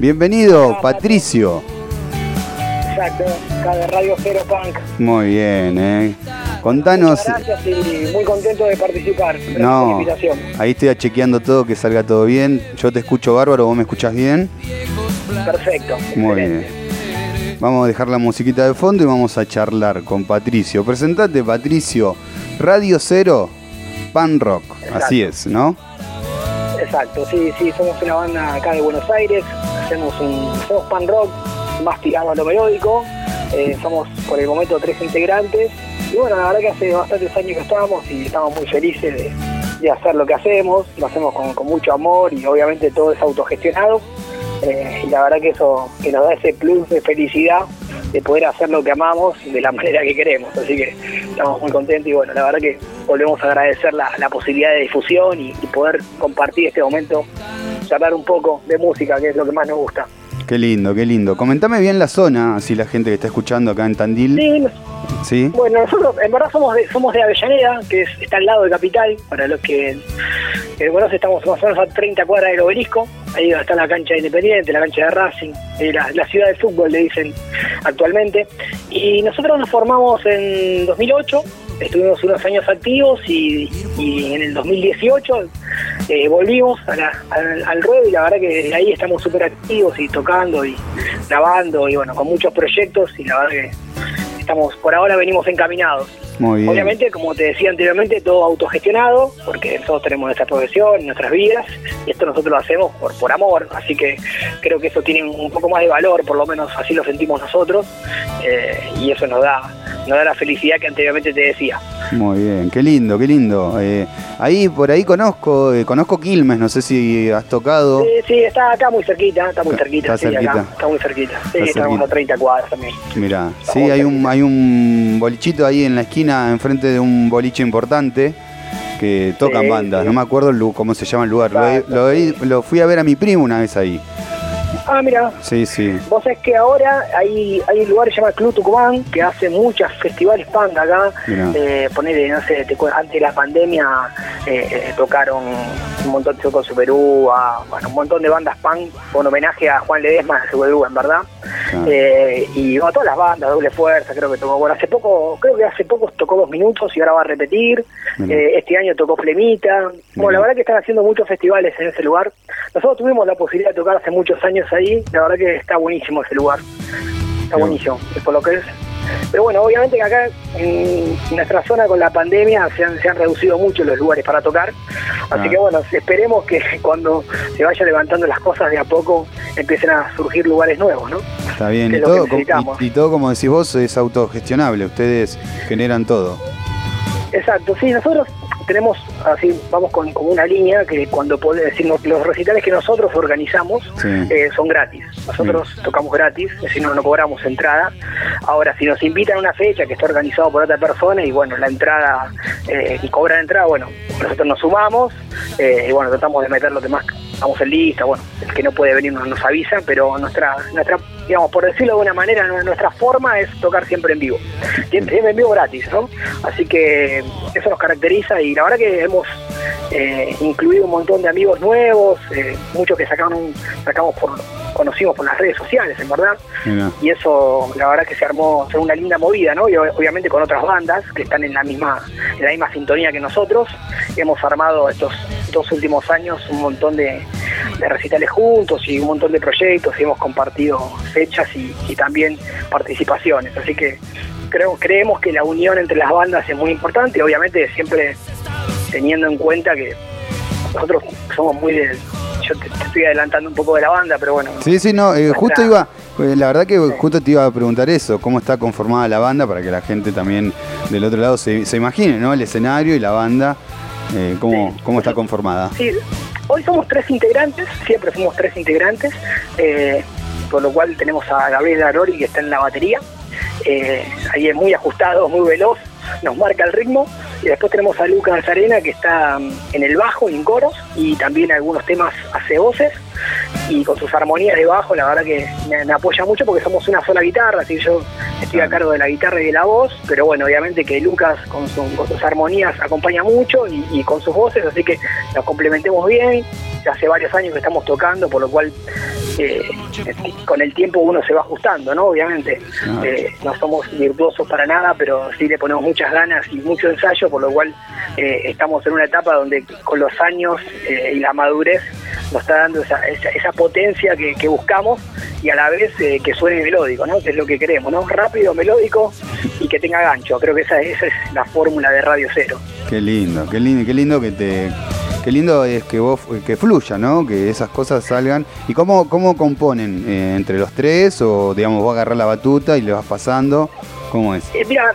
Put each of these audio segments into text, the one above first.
Bienvenido, Patricio. Exacto, acá de Radio Cero Punk. Muy bien, ¿eh? Contanos. Muchas gracias y muy contento de participar. Gracias por la No, invitación. ahí estoy chequeando todo, que salga todo bien. Yo te escucho bárbaro, vos me escuchás bien. Perfecto. Muy excelente. bien. Vamos a dejar la musiquita de fondo y vamos a charlar con Patricio. Presentate, Patricio. Radio Cero, Pan Rock. Así es, ¿no? Exacto, sí, sí, somos una banda acá de Buenos Aires, hacemos un, hacemos pan rock más tirado a lo melódico, eh, somos por el momento tres integrantes. Y bueno, la verdad que hace bastantes años que estamos y estamos muy felices de, hacer lo que hacemos, lo hacemos con, mucho amor y obviamente todo es autogestionado. Eh, y la verdad que eso que nos da ese plus de felicidad de poder hacer lo que amamos de la manera que queremos, así que estamos muy contentos y bueno, la verdad que volvemos a agradecer la, la posibilidad de difusión y poder compartir este momento, charlar un poco de música, que es lo que más nos gusta. Qué lindo, qué lindo. Comentame bien la zona, así la gente que está escuchando acá en Tandil. Sí, ¿Sí? bueno, nosotros en verdad somos de, somos de Avellaneda, que es, está al lado de Capital, para los que, que conocen, estamos más o menos a 30 cuadras del obelisco, ahí está la cancha de Independiente, la cancha de Racing, eh, la, la ciudad de fútbol le dicen actualmente. Y nosotros nos formamos en 2008, estuvimos unos años activos y, y en el 2018 eh, volvimos a la- al, al ruedo y la verdad que desde ahí estamos súper activos y tocando y grabando y bueno, con muchos proyectos y la verdad que estamos, por ahora venimos encaminados. Muy bien. Obviamente, como te decía anteriormente, todo autogestionado, porque nosotros tenemos nuestra profesión, nuestras vidas, y esto nosotros lo hacemos por, por amor, así que creo que eso tiene un poco más de valor, por lo menos así lo sentimos nosotros, eh, y eso nos da, nos da la felicidad que anteriormente te decía. Muy bien, qué lindo, qué lindo. Eh, ahí, por ahí conozco, eh, conozco Quilmes, no sé si has tocado. Sí, sí, está acá muy cerquita, está muy cerquita, está sí, acá, cerquita. está muy cerquita. Sí, Está estamos cerquita. a 30 cuadras también. Mirá, Estamos sí, hay un, hay un bolichito ahí en la esquina, enfrente de un boliche importante, que tocan Sí, bandas. sí. No me acuerdo el cómo se llama el lugar. Exacto, lo fui a ver a mi primo una vez ahí. Ah, mira, Sí, sí. Vos sabés que ahora hay, hay un lugar que se llama Club Tucumán que hace muchos festivales punk acá. Eh, ponele, no sé, te antes de la pandemia eh, eh, tocaron un montón de con Superú, a, bueno, un montón de bandas punk con homenaje a Juan Ledesma de Superú, en verdad. Ah. Eh, y bueno, todas las bandas, Doble Fuerza, creo que tocó. Bueno, hace poco, creo que hace poco tocó dos minutos y ahora va a repetir. Este año tocó Flemita. Bueno, Mirá. la verdad que están haciendo muchos festivales en ese lugar. Nosotros tuvimos la posibilidad de tocar hace muchos años ahí. La verdad que está buenísimo ese lugar. Está buenísimo, es por lo que es. Pero bueno, obviamente que acá en nuestra zona con la pandemia se han, se han reducido mucho los lugares para tocar. Así Ah. que bueno, esperemos que cuando se vayan levantando las cosas de a poco empiecen a surgir lugares nuevos, ¿no? Está bien. Y todo, y todo, como decís vos, es autogestionable. Ustedes generan todo. Exacto, sí, nosotros tenemos así, vamos con, una línea que cuando podemos decir los recitales que nosotros organizamos Sí. eh, son gratis. Nosotros tocamos gratis, es decir, no, no cobramos entrada. Ahora, si nos invitan a una fecha que está organizado por otra persona y bueno, la entrada, eh, y cobran entrada, bueno, nosotros nos sumamos eh, y bueno, tratamos de meter los demás, vamos en lista, bueno, el que no puede venir nos, nos avisa, pero nuestra, nuestra, digamos, por decirlo de una manera, nu- nuestra forma es tocar siempre en vivo. Siempre, en vivo gratis, ¿no? Así que eso nos caracteriza y la verdad que hemos eh, incluido un montón de amigos nuevos, eh, muchos que sacaron sacamos por, conocimos por las redes sociales, en verdad. Y eso, la verdad que se armó fue una linda movida, ¿no? Y ob- obviamente con otras bandas que están en la misma, en la misma sintonía que nosotros. Hemos armado estos dos últimos años un montón de, de recitales juntos y un montón de proyectos y hemos compartido fechas y, y también participaciones. Así que creo, creemos que la unión entre las bandas es muy importante, obviamente siempre teniendo en cuenta que nosotros somos muy de... Yo te, te estoy adelantando un poco de la banda, pero bueno. Sí, sí, no, eh, justo iba, eh, la verdad que justo te iba a preguntar eso, cómo está conformada la banda para que la gente también del otro lado se, se imagine, ¿no? El escenario y la banda, eh, cómo, Sí. cómo está conformada. Sí, hoy somos tres integrantes, siempre fuimos tres integrantes, eh, por lo cual tenemos a Gabriel Arori que está en la batería, eh, ahí es muy ajustado, muy veloz, nos marca el ritmo, Y después tenemos a Lucas Arena que está mm, en el bajo en coros y también algunos temas hace voces y con sus armonías de bajo la verdad que me, apoya mucho porque somos una sola guitarra, así que yo estoy a cargo de la guitarra y de la voz, pero bueno, obviamente que Lucas con, sus armonías acompaña mucho y, con sus voces, así que nos complementemos bien. Hace varios años que estamos tocando, por lo cual eh, con el tiempo uno se va ajustando, ¿no? Obviamente. Eh, no somos virtuosos para nada, pero sí le ponemos muchas ganas y mucho ensayo, por lo cual eh, estamos en una etapa donde con los años y la madurez nos está dando esa, esa, potencia que, buscamos y a la vez eh, que suene melódico, ¿no? Que es lo que queremos, ¿no? Rápido, melódico y que tenga gancho. Creo que esa, esa es la fórmula de Radio Cero. Qué lindo, qué lindo, qué lindo que te qué lindo es que vos que fluya, ¿no? Que esas cosas salgan. ¿Y cómo, cómo componen? Eh, ¿Entre los tres? ¿O digamos vos agarrás la batuta y le vas pasando? ¿Cómo es? Eh, mira,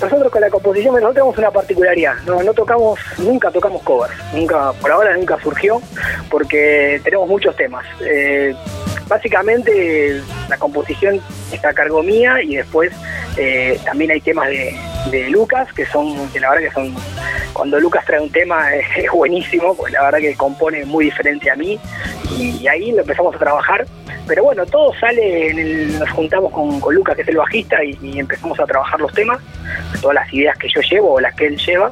nosotros con la composición nosotros tenemos una particularidad. No, no tocamos, nunca tocamos covers. Nunca, por ahora nunca surgió, porque tenemos muchos temas. Eh, básicamente la composición está a cargo mía y después eh, también hay temas de, Lucas que son, que la verdad que son, cuando Lucas trae un tema es, buenísimo, pues la verdad que compone muy diferente a mí y ahí lo empezamos a trabajar pero bueno, todo sale, en el, nos juntamos con, con, Lucas, que es el bajista, y, empezamos a trabajar los temas, todas las ideas que yo llevo o las que él lleva,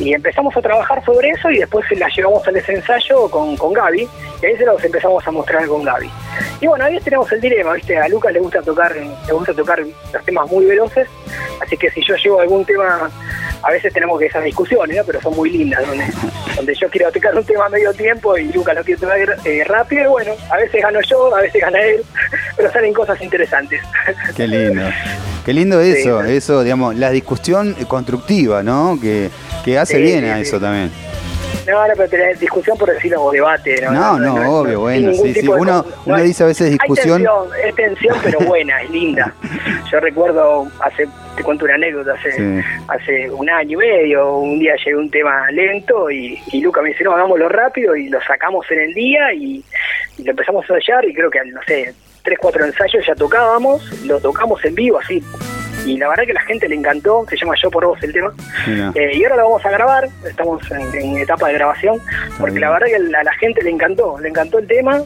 y empezamos a trabajar sobre eso y después las llevamos al ensayo con, con Gaby, y ahí se los empezamos a mostrar con Gaby. Y bueno, ahí tenemos el dilema, ¿viste? A Lucas le gusta tocar, le gusta tocar los temas muy veloces, así que si yo llevo algún tema a veces tenemos que esas discusiones, pero son muy lindas, donde, yo quiero tocar un tema a medio tiempo y Lucas lo quiere tocar eh, rápido, y bueno, a veces gano yo, a veces gana él, pero salen cosas interesantes. Qué lindo. Qué lindo eso, eso, digamos, la discusión constructiva, ¿no? Que, que hace bien a eso también. No, no, pero tenés discusión por decirlo o debate. No, no, obvio, bueno, sí, sí. Uno, uno dice a veces discusión. Es tensión, es tensión, pero buena, es linda. Yo recuerdo, hace te cuento una anécdota, hace, hace un año y medio, un día llegué un tema lento y, y Luca me dice, no, hagámoslo rápido y lo sacamos en el día y, lo empezamos a ensayar y creo que, no sé, tres, cuatro ensayos ya tocábamos, lo tocamos en vivo así. Y la verdad que la gente le encantó, se llama Yo por Vos el tema. Eh, y ahora lo vamos a grabar, estamos en, etapa de grabación, porque la verdad que a la gente le encantó, le encantó el tema,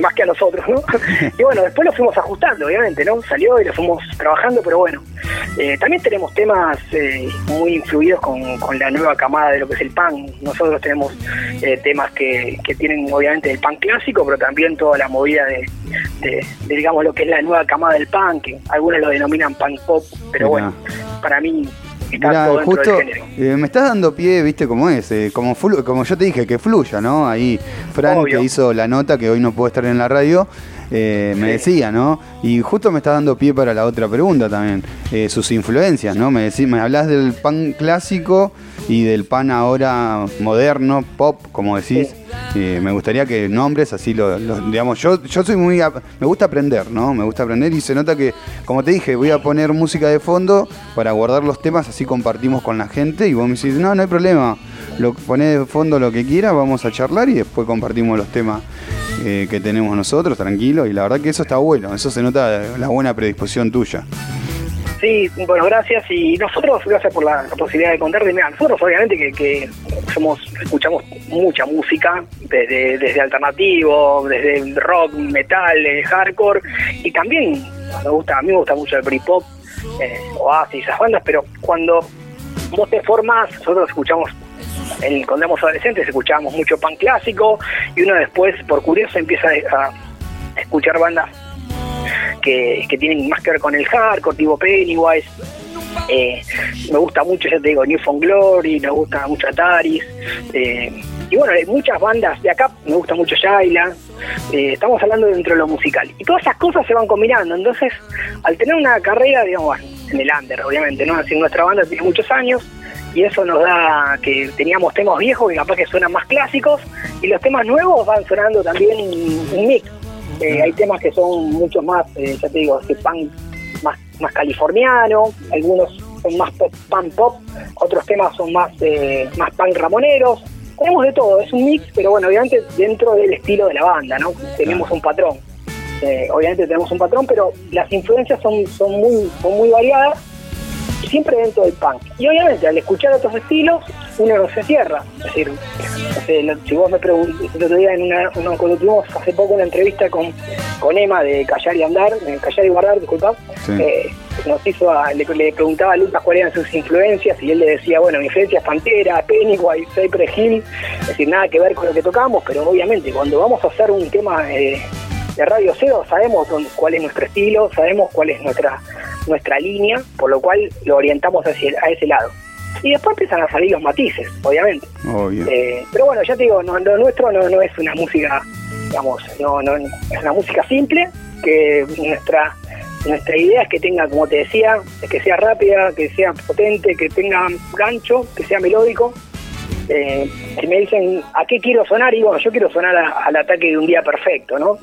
más que a nosotros, ¿no? y bueno, después lo fuimos ajustando, obviamente, ¿no? Salió y lo fuimos trabajando, pero bueno. Eh, también tenemos temas eh, muy influidos con, con, la nueva camada de lo que es el pan. Nosotros tenemos temas que, que tienen obviamente el pan clásico, pero también toda la movida de, de, digamos, lo que es la nueva camada del pan, que algunos lo denominan pan pop, pero bueno, para mí dentro justo. Eh, me estás dando pie, viste cómo es, eh, como, como yo te dije, que fluya, ¿no? Ahí Fran que hizo la nota, que hoy no puede estar en la radio, eh, me decía, ¿no? Y justo me está dando pie para la otra pregunta también, sus influencias, ¿no? Me, decís, me hablas del pan clásico y del pan ahora moderno, pop, como decís. me gustaría que nombres así lo, digamos yo yo soy muy me gusta aprender no me gusta aprender y se nota que como te dije voy a poner música de fondo para guardar los temas así compartimos con la gente y vos me decís no no hay problema lo ponés de fondo lo que quieras vamos a charlar y después compartimos los temas eh, que tenemos nosotros tranquilo y la verdad que eso está bueno eso se nota la buena predisposición tuya Sí, bueno, gracias. Y nosotros, gracias por la, posibilidad de contarte. Mira, nosotros obviamente que, somos escuchamos mucha música, desde, desde alternativo, desde rock, metal, hardcore, y también me gusta, a mí me gusta mucho el Britpop, eh, Oasis, esas bandas, pero cuando vos te formas, nosotros escuchamos el, cuando éramos adolescentes escuchábamos mucho pan clásico y uno después, por curioso, empieza a escuchar bandas que, tienen más que ver con el hardcore, tipo Pennywise. Eh, me gusta mucho, ya te digo, Newfound Glory, me gusta mucho Ataris. Eh, y bueno, hay muchas bandas de acá, me gusta mucho Shaila. Eh, estamos hablando dentro de lo musical. Y todas esas cosas se van combinando. Entonces, al tener una carrera, digamos, en el under, obviamente, ¿no? Así nuestra banda tiene muchos años y eso nos da que teníamos temas viejos que capaz que suenan más clásicos y los temas nuevos van sonando también un mix eh, hay temas que son mucho más, eh, ya te digo, que punk más, más californiano, algunos son más pop, punk pop, otros temas son más, eh, más punk ramoneros. Tenemos de todo, es un mix, pero bueno, obviamente dentro del estilo de la banda, ¿no? Tenemos un patrón. obviamente tenemos un patrón, pero las influencias son, son, muy, son muy variadas siempre dentro del punk. Y obviamente al escuchar otros estilos, uno no se cierra. Es decir, si vos me preguntas, el otro día en una, cuando tuvimos hace poco una entrevista con, con Emma de Callar y Andar, de Callar y Guardar, disculpa, eh, nos hizo le, preguntaba a Lucas cuáles eran sus influencias y él le decía, bueno, mi influencia es Pantera, Pennywise, Cypress Hill, es decir, nada que ver con lo que tocamos, pero obviamente cuando vamos a hacer un tema eh, de Radio Cero sabemos cuál es nuestro estilo, sabemos cuál es nuestra nuestra línea, por lo cual lo orientamos hacia, a ese lado. Y después empiezan a salir los matices, obviamente. Eh, pero bueno, ya te digo, no, lo nuestro no, no es una música, digamos, no, no, es una música simple, que nuestra nuestra idea es que tenga, como te decía, que sea rápida, que sea potente, que tenga gancho, que sea melódico. Eh, si me dicen a qué quiero sonar, y bueno, yo quiero sonar al ataque de un día perfecto, ¿no?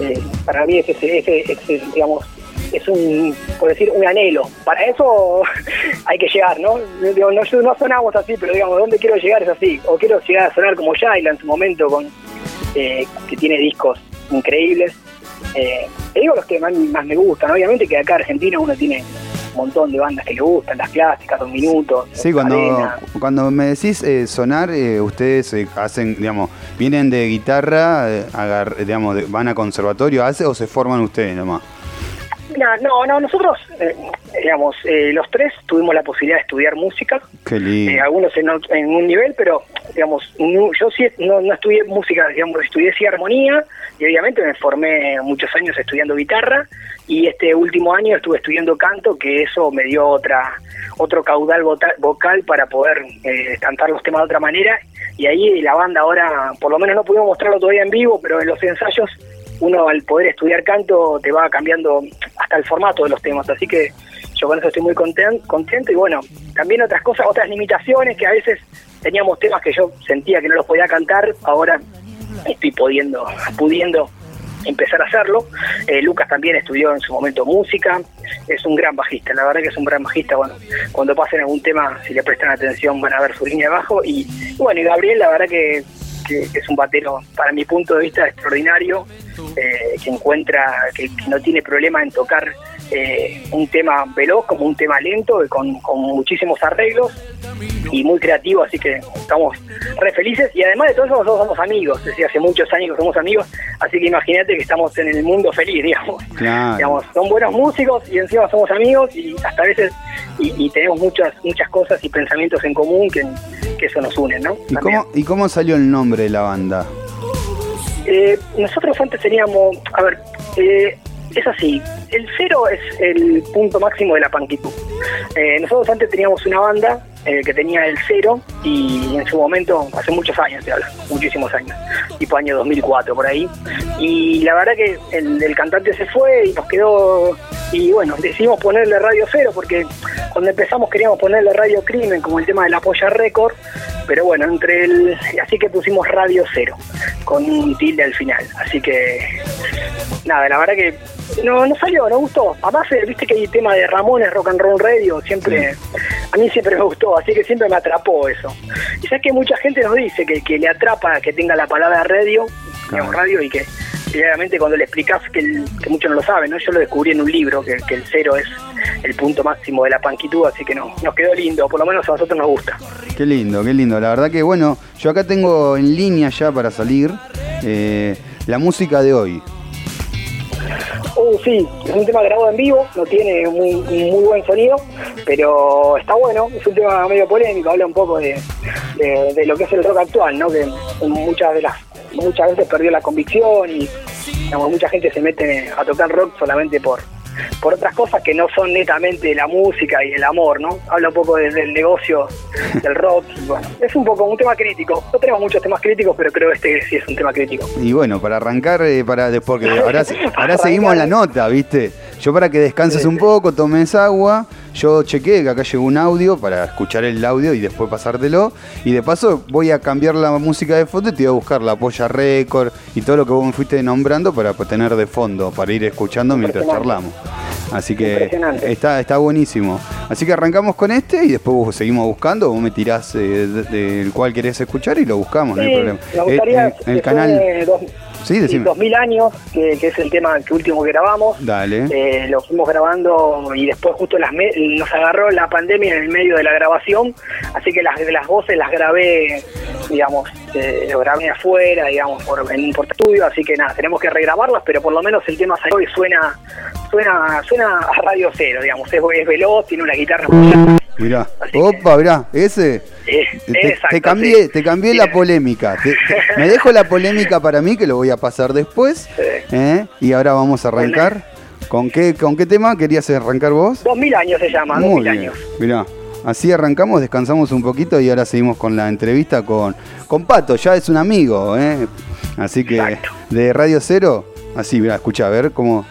Eh, para mí ese, ese, ese, digamos, es un, por decir, un anhelo. Para eso hay que llegar, ¿no? no, no sonamos así, pero digamos, ¿dónde quiero llegar es así? O quiero llegar a sonar como Shaila en su momento, con eh, que tiene discos increíbles. Eh, te digo los que más, me gustan, obviamente que acá en Argentina uno tiene un montón de bandas que le gustan, las clásicas, dos minutos. Sí, cuando, cuando me decís eh, sonar, ustedes hacen, digamos, vienen de guitarra, digamos, van a conservatorio, ¿hace o se forman ustedes nomás? No, no, nosotros, eh, digamos, eh, los tres tuvimos la posibilidad de estudiar música. Qué lindo. Eh, algunos en, un nivel, pero, digamos, yo sí no, no estudié música, digamos, estudié sí armonía y obviamente me formé muchos años estudiando guitarra y este último año estuve estudiando canto, que eso me dio otra otro caudal vocal para poder cantar los temas de otra manera y ahí la banda ahora, por lo menos no pudimos mostrarlo todavía en vivo, pero en los ensayos uno al poder estudiar canto te va cambiando hasta el formato de los temas, así que yo con eso estoy muy contento, contento y bueno, también otras cosas, otras limitaciones que a veces teníamos temas que yo sentía que no los podía cantar, ahora estoy pudiendo, pudiendo empezar a hacerlo. Eh, Lucas también estudió en su momento música, es un gran bajista, la verdad que es un gran bajista, bueno, cuando pasen algún tema, si le prestan atención van a ver su línea de bajo y bueno, y Gabriel la verdad que que, es un batero, para mi punto de vista, extraordinario, eh, que encuentra, que, no tiene problema en tocar eh, un tema veloz como un tema lento, con, con muchísimos arreglos y muy creativo, así que estamos re felices y además de todo eso nosotros somos amigos, es decir, hace muchos años que somos amigos, así que imagínate que estamos en el mundo feliz, digamos. digamos son buenos músicos y encima somos amigos y hasta a veces y, tenemos muchas muchas cosas y pensamientos en común que, eso nos une, ¿no? ¿Y cómo, ¿Y cómo salió el nombre de la banda? Eh, nosotros antes teníamos, a ver, eh, es así, el cero es el punto máximo de la panquitud. Eh, nosotros antes teníamos una banda eh, que tenía el cero y en su momento, hace muchos años, se habla, muchísimos años, tipo año 2004 por ahí, y la verdad que el, cantante se fue y nos quedó, y bueno, decidimos ponerle Radio Cero porque cuando empezamos queríamos ponerle Radio Crimen como el tema de la polla récord, pero bueno, entre el, así que pusimos Radio Cero con un tilde al final, así que nada, la verdad que no, no salió, no gustó. Además, eh, viste que hay tema de Ramones Rock and Roll Radio, siempre, a mí siempre me gustó, así que siempre me atrapó eso. Y sabes que mucha gente nos dice que, que le atrapa que tenga la palabra radio, radio y que realmente cuando le explicas que, que muchos no lo saben, ¿no? Yo lo descubrí en un libro, que, que el cero es el punto máximo de la panquitud, así que no, nos quedó lindo, por lo menos a nosotros nos gusta. Qué lindo, qué lindo. La verdad que bueno, yo acá tengo en línea ya para salir eh, la música de hoy. Uh, sí, es un tema grabado en vivo, no tiene muy, muy buen sonido, pero está bueno, es un tema medio polémico, habla un poco de, de, lo que es el rock actual, ¿no? que muchas de las muchas veces perdió la convicción y mucha gente se mete a tocar rock solamente por, por otras cosas que no son netamente la música y el amor, ¿no? Habla un poco del negocio del rock. bueno, es un poco un tema crítico. No tenemos muchos temas críticos, pero creo que este sí es un tema crítico. Y bueno, para arrancar, eh, para después, que ahora, ahora seguimos la nota, ¿viste? Yo para que descanses un poco, tomes agua, yo chequé que acá llegó un audio para escuchar el audio y después pasártelo. Y de paso voy a cambiar la música de fondo y te voy a buscar la polla récord y todo lo que vos me fuiste nombrando para tener de fondo, para ir escuchando mientras charlamos. Así que está, está buenísimo. Así que arrancamos con este y después seguimos buscando. Vos me tirás eh, del cual querés escuchar y lo buscamos, no hay problema. Me gustaría el, canal. Sí, decime. 2000 años, que, es el tema que último que grabamos. Dale. Eh, lo fuimos grabando y después justo las nos agarró la pandemia en el medio de la grabación, así que las, las voces las grabé, digamos, eh, lo grabé afuera, digamos, por, en un estudio, así que nada, tenemos que regrabarlas, pero por lo menos el tema salió y suena, suena, suena a radio cero, digamos, es, es veloz, tiene una guitarra Mirá, opa, mirá, ese. Eh, te, cambié, te cambié la polémica. me dejo la polémica para mí, que lo voy a pasar después. ¿eh? Y ahora vamos a arrancar. ¿Con qué, ¿Con qué tema querías arrancar vos? Dos mil años se llama, dos mil años. Mirá, así arrancamos, descansamos un poquito y ahora seguimos con la entrevista con, con Pato, ya es un amigo, ¿eh? Así que de Radio Cero, así, mirá, escucha, a ver cómo...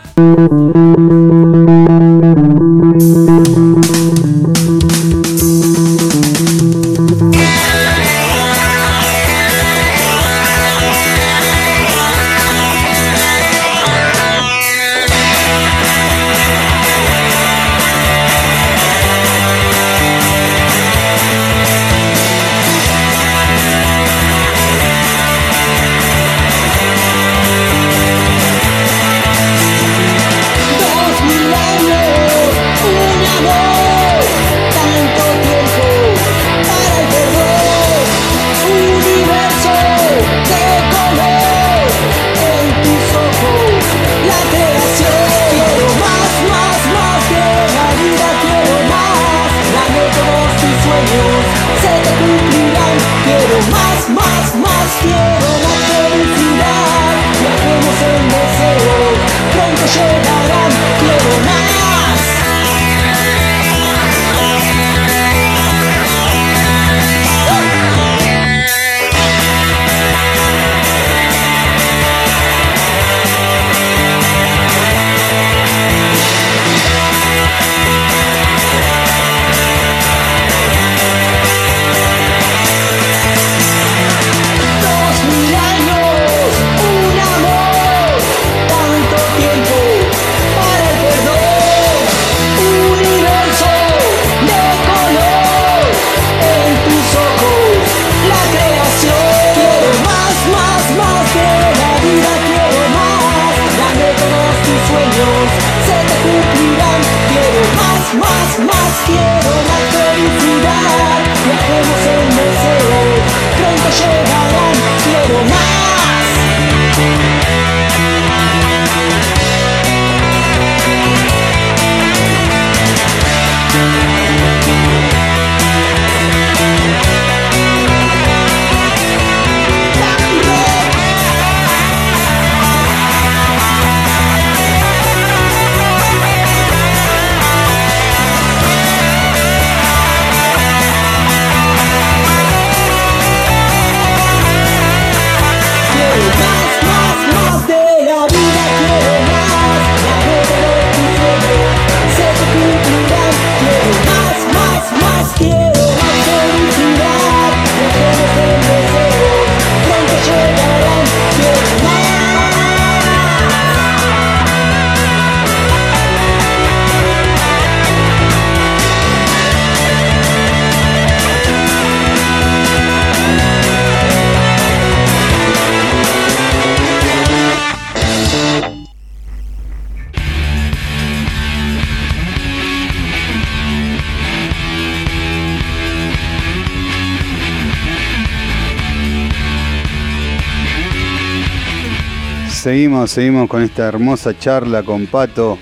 Seguimos, seguimos con esta hermosa charla con Pato.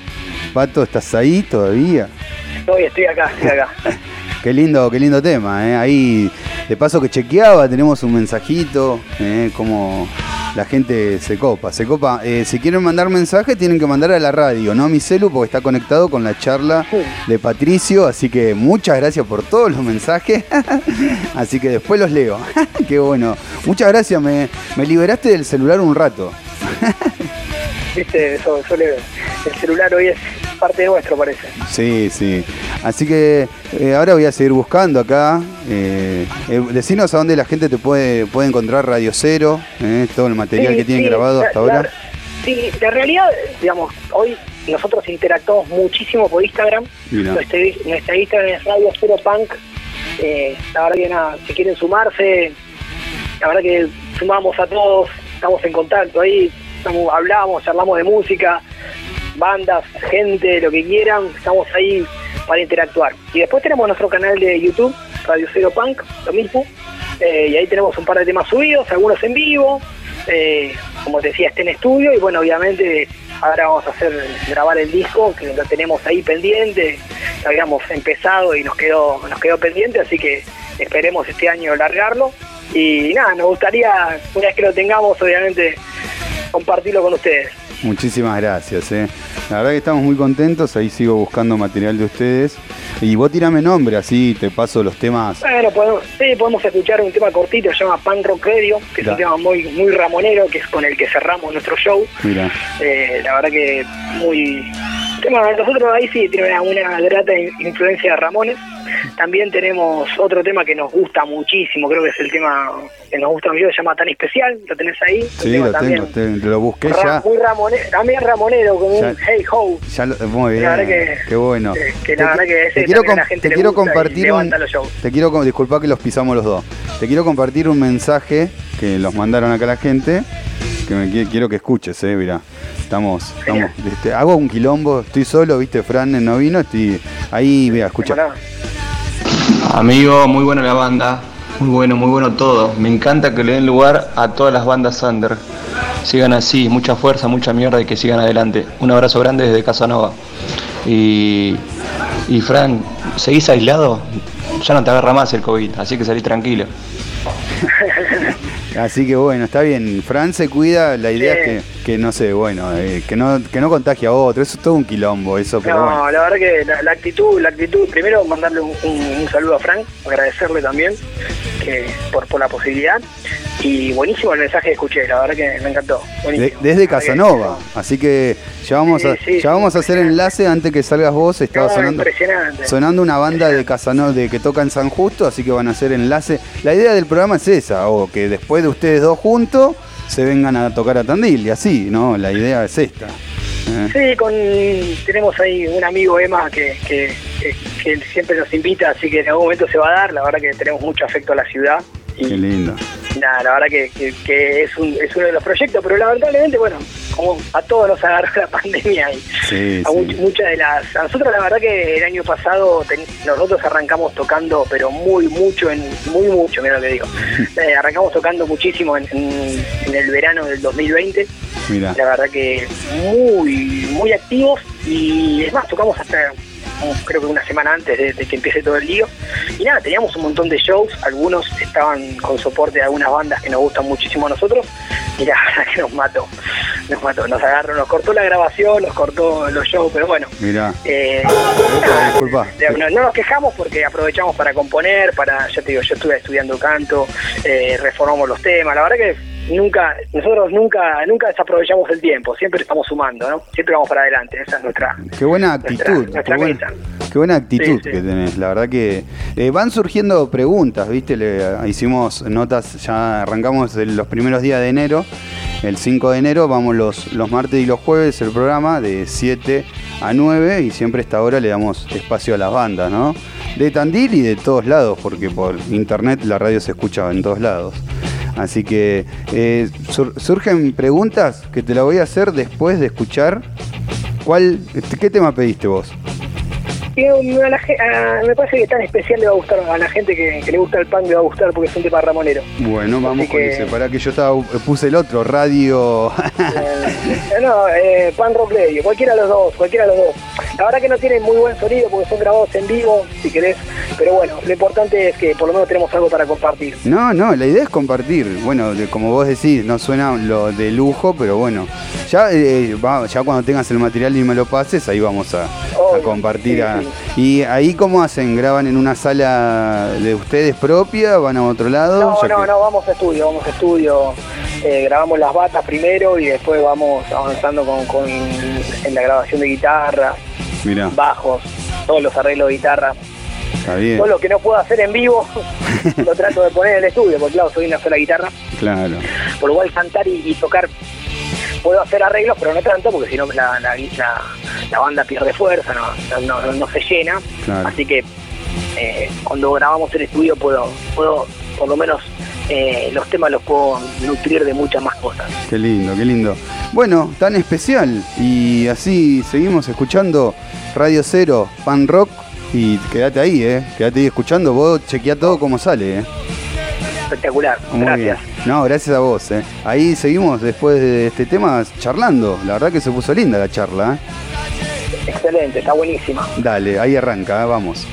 Pato, ¿estás ahí todavía? Estoy, estoy acá, estoy acá. qué lindo, qué lindo tema, ¿eh? Ahí, de paso que chequeaba, tenemos un mensajito, ¿eh? como la gente se copa, se copa. Eh, si quieren mandar mensajes, tienen que mandar a la radio, no a mi celu, porque está conectado con la charla de Patricio. Así que muchas gracias por todos los mensajes. así que después los leo. Qué bueno. Muchas gracias, me, me liberaste del celular un rato. Viste, eso suele, el celular hoy es parte de nuestro, parece. Sí, sí. Así que eh, ahora voy a seguir buscando acá. Eh, eh, decinos a dónde la gente te puede, puede encontrar Radio Cero, eh, todo el material que tienen grabado hasta ahora. sí, la realidad, digamos, hoy nosotros interactuamos muchísimo por Instagram. Nuestra, nuestra, Instagram es Radio Cero Punk. la verdad que nada, si quieren sumarse, la verdad que sumamos a todos estamos en contacto ahí, hablamos, charlamos de música, bandas, gente, lo que quieran, estamos ahí para interactuar. Y después tenemos nuestro canal de YouTube, Radio Cero Punk, lo mismo, eh, y ahí tenemos un par de temas subidos, algunos en vivo, eh, como te decía, está en estudio, y bueno, obviamente ahora vamos a hacer grabar el disco, que lo tenemos ahí pendiente, habíamos empezado y nos quedó, nos quedó pendiente, así que esperemos este año largarlo. Y nada, nos gustaría, una vez que lo tengamos, obviamente, compartirlo con ustedes. Muchísimas gracias. Eh. La verdad que estamos muy contentos. Ahí sigo buscando material de ustedes. Y vos tirame nombre, así te paso los temas. Bueno, podemos, sí, podemos escuchar un tema cortito, se llama Pan Rock Radio, que es un tema muy, muy ramonero, que es con el que cerramos nuestro show. Mira. Eh, la verdad que muy... Tema, nosotros ahí sí tiene una, grata influencia de Ramones. También tenemos otro tema que nos gusta muchísimo, creo que es el tema que nos gusta mucho, se llama Tan Especial, lo tenés ahí. Sí, lo tengo, te, lo busqué ya. Muy ramonero, también ramonero, como un Hey Ho. Ya muy bien, qué bueno. Que, la verdad que ese te quiero, la gente te quiero compartir un, Te quiero, disculpa que los pisamos los dos. Te quiero compartir un mensaje que los mandaron acá la gente, que me quiero que escuches, eh, mirá. Estamos, estamos, este, hago un quilombo, estoy solo, viste, Fran no vino, estoy ahí, vea, escucha. Amigo, muy buena la banda, muy bueno, muy bueno todo. Me encanta que le den lugar a todas las bandas under. Sigan así, mucha fuerza, mucha mierda y que sigan adelante. Un abrazo grande desde Casanova. Y, y Fran, ¿seguís aislado? Ya no te agarra más el COVID, así que salí tranquilo. Así que bueno, está bien. Fran se cuida, la idea es que, no sé, bueno, eh, que no que no contagie a otro. Eso es todo un quilombo, eso. no, la verdad que la, actitud, la actitud, primero mandarle un, saludo a Fran, agradecerle también que por, por la posibilidad. Y buenísimo el mensaje que escuché, la verdad que me encantó. desde Casanova, así que ya vamos, a, ya vamos a hacer enlace antes que salgas vos. Estaba sonando, sonando una banda de Casanova de que toca en San Justo, así que van a hacer enlace. La idea del programa es esa, o que después de ustedes dos juntos se vengan a tocar a Tandil y así, ¿no? La idea es esta. ¿eh? Sí, con, tenemos ahí un amigo Emma que, que, siempre nos invita, así que en algún momento se va a dar. La verdad que tenemos mucho afecto a la ciudad. Qué lindo nada, la verdad que, es, un, es uno de los proyectos, pero lamentablemente, bueno, como a todos nos agarró la pandemia y a muchas de las... A nosotros la verdad que el año pasado nosotros arrancamos tocando, pero muy mucho, en muy mucho, mira lo que digo. Eh, arrancamos tocando muchísimo en, el verano del 2020. La verdad que muy, muy activos y es más, tocamos hasta creo que una semana antes de, que empiece todo el lío. Y nada, teníamos un montón de shows, algunos estaban con soporte de algunas bandas que nos gustan muchísimo a nosotros, y la verdad que nos mató, nos mató, nos agarró, nos cortó la grabación, nos cortó los shows, pero bueno. Mira. Eh, no, nos quejamos porque aprovechamos para componer, para, ya te digo, yo estuve estudiando canto, eh, reformamos los temas, la verdad que nunca, nosotros nunca, nunca desaprovechamos el tiempo, siempre estamos sumando, ¿no? Siempre vamos para adelante, esa es nuestra. Qué buena actitud, qué, buena, actitud que tenés, la verdad que eh, van surgiendo preguntas, ¿viste? Le, hicimos notas, ya arrancamos los primeros días de enero, el 5 de enero, vamos los, los martes y los jueves el programa de 7 a 9 y siempre a esta hora le damos espacio a las bandas, ¿no? De Tandil y de todos lados, porque por internet la radio se escucha en todos lados. Así que eh, surgen preguntas que te la voy a hacer después de escuchar. ¿Cuál, ¿Qué tema pediste vos? me parece que tan especial le va a gustar a la gente que, le gusta el pan, le va a gustar porque es un tema ramonero. Bueno, vamos con ese. Para que yo estaba, puse el otro, radio. Eh, no, eh, pan rock radio, cualquiera de los dos, cualquiera de los dos. La verdad que no tienen muy buen sonido porque son grabados en vivo, si querés. Pero bueno, lo importante es que por lo menos tenemos algo para compartir. No, no, la idea es compartir. Bueno, como vos decís, no suena lo de lujo, pero bueno. Ya, eh, ya cuando tengas el material y me lo pases, ahí vamos a, compartir. ¿Y ahí cómo hacen? ¿Graban en una sala de ustedes propia? ¿Van a otro lado? No, no, no, vamos a estudio, vamos a estudio. Eh, grabamos las batas primero y después vamos avanzando con, en la grabación de guitarra, bajos, todos los arreglos de guitarra. Está bien. Todo lo que no puedo hacer en vivo lo trato de poner en el estudio, porque claro, soy una sola guitarra. Claro. Por lo cual cantar y tocar puedo hacer arreglos, pero no tanto, porque si no la, la, banda pierde fuerza, no, no, se llena. Así que eh, cuando grabamos el estudio puedo, puedo por lo menos eh, los temas los puedo nutrir de muchas más cosas. Qué lindo, qué lindo. Bueno, tan especial. Y así seguimos escuchando Radio Cero, Pan Rock. Y quédate ahí, ¿eh? Quédate ahí escuchando. Vos chequea todo como sale, ¿eh? Espectacular. gracias. No, gracias a vos. ¿eh? Ahí seguimos después de este tema charlando. La verdad que se puso linda la charla. ¿eh? Excelente, está buenísima. Dale, ahí arranca, ¿eh? vamos.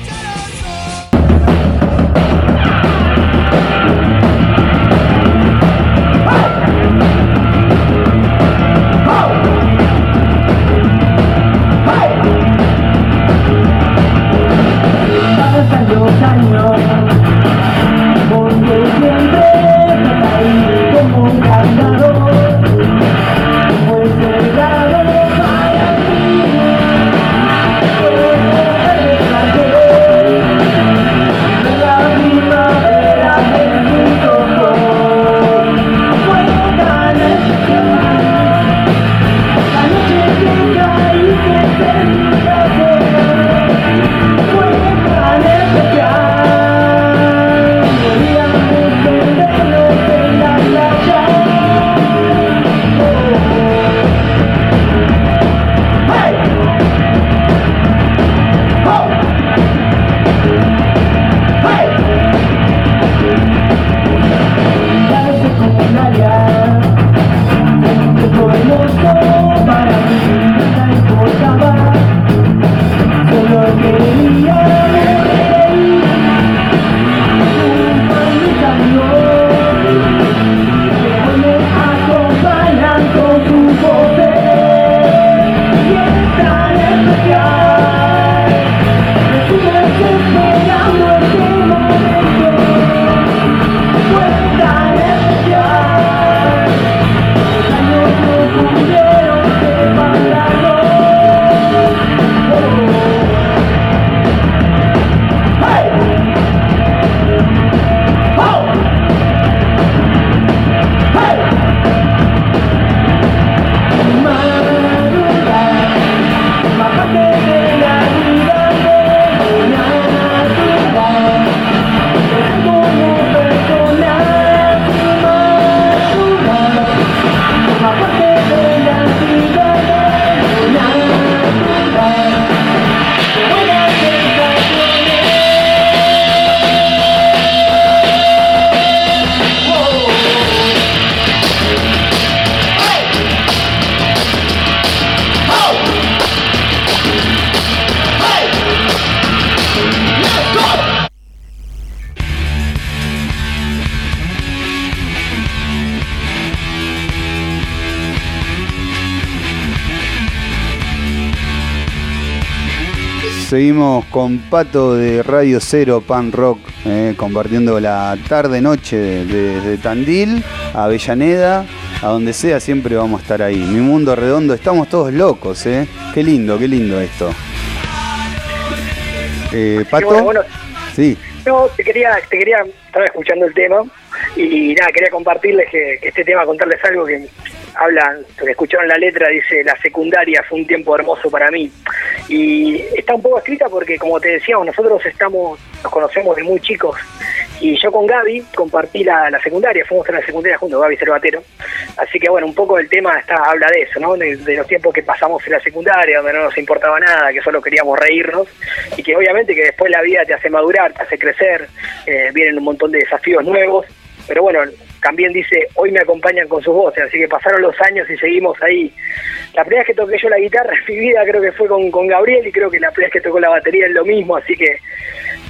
Con Pato de Radio Cero Pan Rock, eh, compartiendo la tarde-noche desde Tandil a Avellaneda, a donde sea, siempre vamos a estar ahí. Mi mundo redondo, estamos todos locos, ¿eh? Qué lindo, qué lindo esto. Eh, Pato. sí. No, te quería, te quería, estaba escuchando el tema y nada, quería compartirles que este tema, contarles algo que habla, que escucharon la letra, dice, la secundaria fue un tiempo hermoso para mí. Y está un poco escrita porque, como te decíamos, nosotros estamos, nos conocemos de muy chicos. Y yo con Gaby compartí la, secundaria, fuimos a la secundaria juntos, Gaby Cervatero. Así que bueno, un poco el tema está habla de eso, ¿no? De, los tiempos que pasamos en la secundaria, donde no nos importaba nada, que solo queríamos reírnos. Y que obviamente que después la vida te hace madurar, te hace crecer, eh, vienen un montón de desafíos nuevos. Pero bueno, también dice, hoy me acompañan con sus voces, así que pasaron los años y seguimos ahí. La primera vez que toqué yo la guitarra en mi creo que fue con, con Gabriel y creo que la primera vez que tocó la batería es lo mismo, así que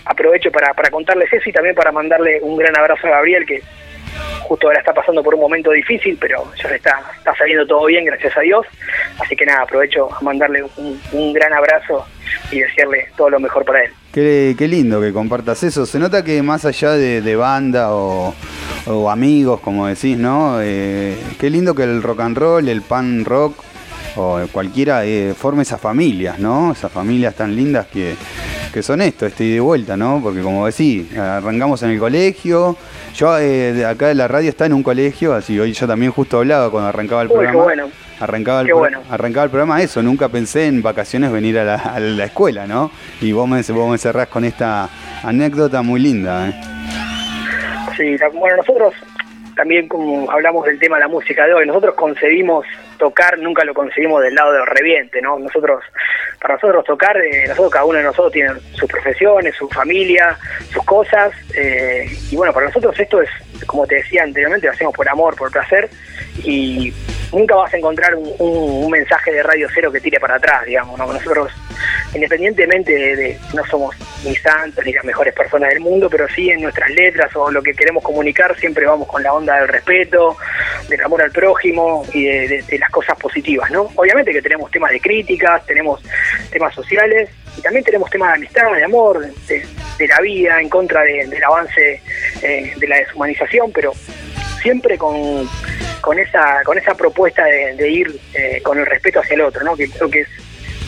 aprovecho para, para contarles eso y también para mandarle un gran abrazo a Gabriel que justo ahora está pasando por un momento difícil, pero ya está, está saliendo todo bien, gracias a Dios. Así que nada, aprovecho a mandarle un, gran abrazo y desearle todo lo mejor para él. Qué, qué lindo que compartas eso. Se nota que más allá de, banda o, amigos, como decís, ¿no? Eh, qué lindo que el rock and roll, el pan rock o cualquiera eh, forme esas familias, ¿no? Esas familias tan lindas que, que son esto, este de vuelta, ¿no? Porque como decís, arrancamos en el colegio, yo eh, acá de la radio está en un colegio, así hoy yo también justo hablaba cuando arrancaba el programa. Arrancaba el, arrancaba el programa eso, nunca pensé en vacaciones venir a la, escuela, ¿no? Y vos me, vos me cerrás con esta anécdota muy linda. ¿eh? Sí, bueno, nosotros también como hablamos del tema de la música de hoy, nosotros concebimos tocar, nunca lo conseguimos del lado del reviente, ¿no? Nosotros, para nosotros tocar, eh, nosotros cada uno de nosotros tiene sus profesiones, su familia, sus cosas, eh, y bueno, para nosotros esto es, como te decía anteriormente, lo hacemos por amor, por placer, y nunca vas a encontrar un, mensaje de Radio Cero que tire para atrás, digamos, ¿no? Nosotros, independientemente de, no somos ni santos ni las mejores personas del mundo, pero sí en nuestras letras o lo que queremos comunicar siempre vamos con la onda del respeto, del amor al prójimo y de, las cosas positivas, ¿no? Obviamente que tenemos temas de críticas, tenemos temas sociales y también tenemos temas de amistad, de amor, de, la vida, en contra del avance eh, de la deshumanización, pero siempre con, con esa con esa propuesta de, ir eh, con el respeto hacia el otro, ¿no? Que creo que es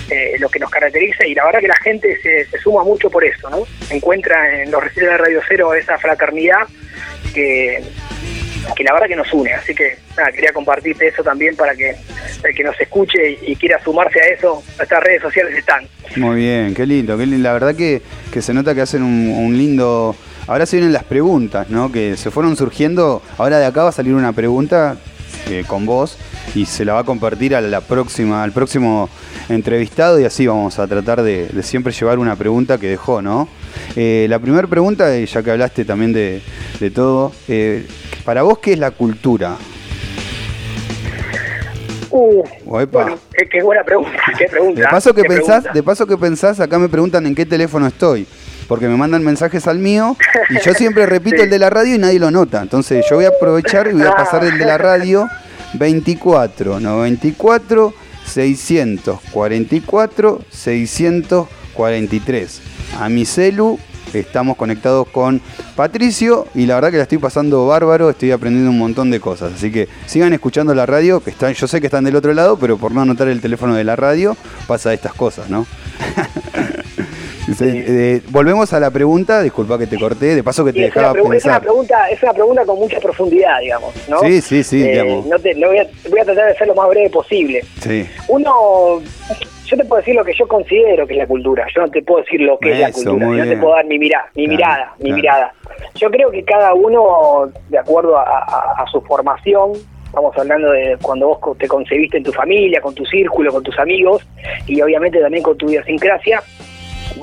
eh, lo que nos caracteriza y la verdad que la gente se, suma mucho por eso, ¿no? Encuentra en los recitales de Radio Cero esa fraternidad que, que la verdad que nos une, así que nada, quería compartirte eso también para que el que nos escuche y, quiera sumarse a eso, nuestras redes sociales están. Muy bien, qué lindo, qué lindo. la verdad que, que se nota que hacen un, lindo... Ahora se vienen las preguntas, ¿no? Que se fueron surgiendo. Ahora de acá va a salir una pregunta eh, con vos y se la va a compartir a la próxima, al próximo entrevistado y así vamos a tratar de, siempre llevar una pregunta que dejó, ¿no? Eh, la primera pregunta, ya que hablaste también de, todo, eh, para vos, ¿qué es la cultura? Uh, bueno, qué, buena pregunta, qué pregunta. De paso que pensás, de paso que pensás, acá me preguntan en qué teléfono estoy porque me mandan mensajes al mío y yo siempre repito el de la radio y nadie lo nota. Entonces yo voy a aprovechar y voy a pasar el de la radio 24 94 644 643. A mi celu estamos conectados con Patricio y la verdad que la estoy pasando bárbaro, estoy aprendiendo un montón de cosas. Así que sigan escuchando la radio, que están, yo sé que están del otro lado, pero por no anotar el teléfono de la radio pasa estas cosas, ¿no? Eh, volvemos a la pregunta, disculpa que te corté, de paso que te dejaba pensar. Es una, pregunta, es una pregunta con mucha profundidad, digamos, ¿no? Sí, sí, sí, eh, digamos. No te, voy, a, voy, a, tratar de ser lo más breve posible. Sí. Uno, yo te puedo decir lo que yo considero que es la cultura, yo no te puedo decir lo que es la cultura, yo no te puedo dar mi, mirada, mi mirada, mi mirada. Yo creo que cada uno, de acuerdo a, a su formación, estamos hablando de cuando vos te concebiste en tu familia, con tu círculo, con tus amigos y obviamente también con tu idiosincrasia,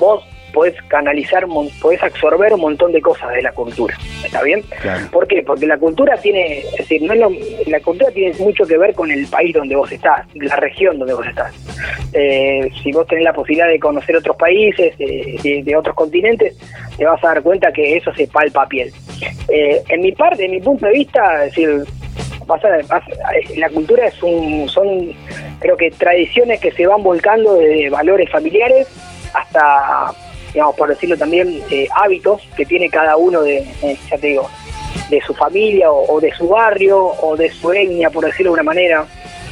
vos podés canalizar, podés absorber un montón de cosas de la cultura. ¿Está bien? ¿Por qué? Porque la cultura tiene, es decir, no la cultura tiene mucho que ver con el país donde vos estás, la región donde vos estás. Eh, si vos tenés la posibilidad de conocer otros países, de, otros continentes, te vas a dar cuenta que eso se palpa a piel. Eh, en mi parte, en mi punto de vista, es decir, la cultura es un, son, creo que tradiciones que se van volcando de valores familiares hasta, digamos, por decirlo también, eh, hábitos que tiene cada uno de, ya te digo, de su familia o, de su barrio o de su etnia, por decirlo de una manera.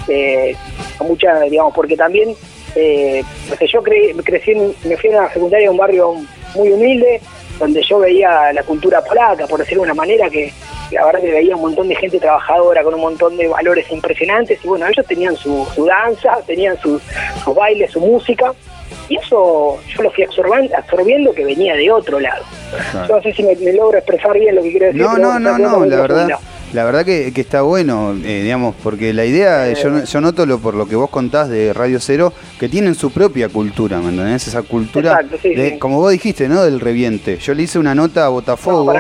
Eh, mucha, digamos, porque también, eh, yo crecí, me fui a la secundaria de un barrio muy humilde, donde yo veía la cultura polaca, por decirlo de una manera, que la verdad que veía un montón de gente trabajadora con un montón de valores impresionantes, y bueno, ellos tenían su, danza, tenían sus su bailes, su música, y eso yo lo fui absorbiendo que venía de otro lado. Yo no sé si me, logro expresar bien lo que quiero decir. No, no, no, no, la verdad. La verdad que, está bueno, eh, digamos, porque la idea, yo, yo noto lo, por lo que vos contás de Radio Cero, que tienen su propia cultura, ¿me entendés? Esa cultura, como vos dijiste, ¿no? Del reviente. Yo le hice una nota a Botafogo,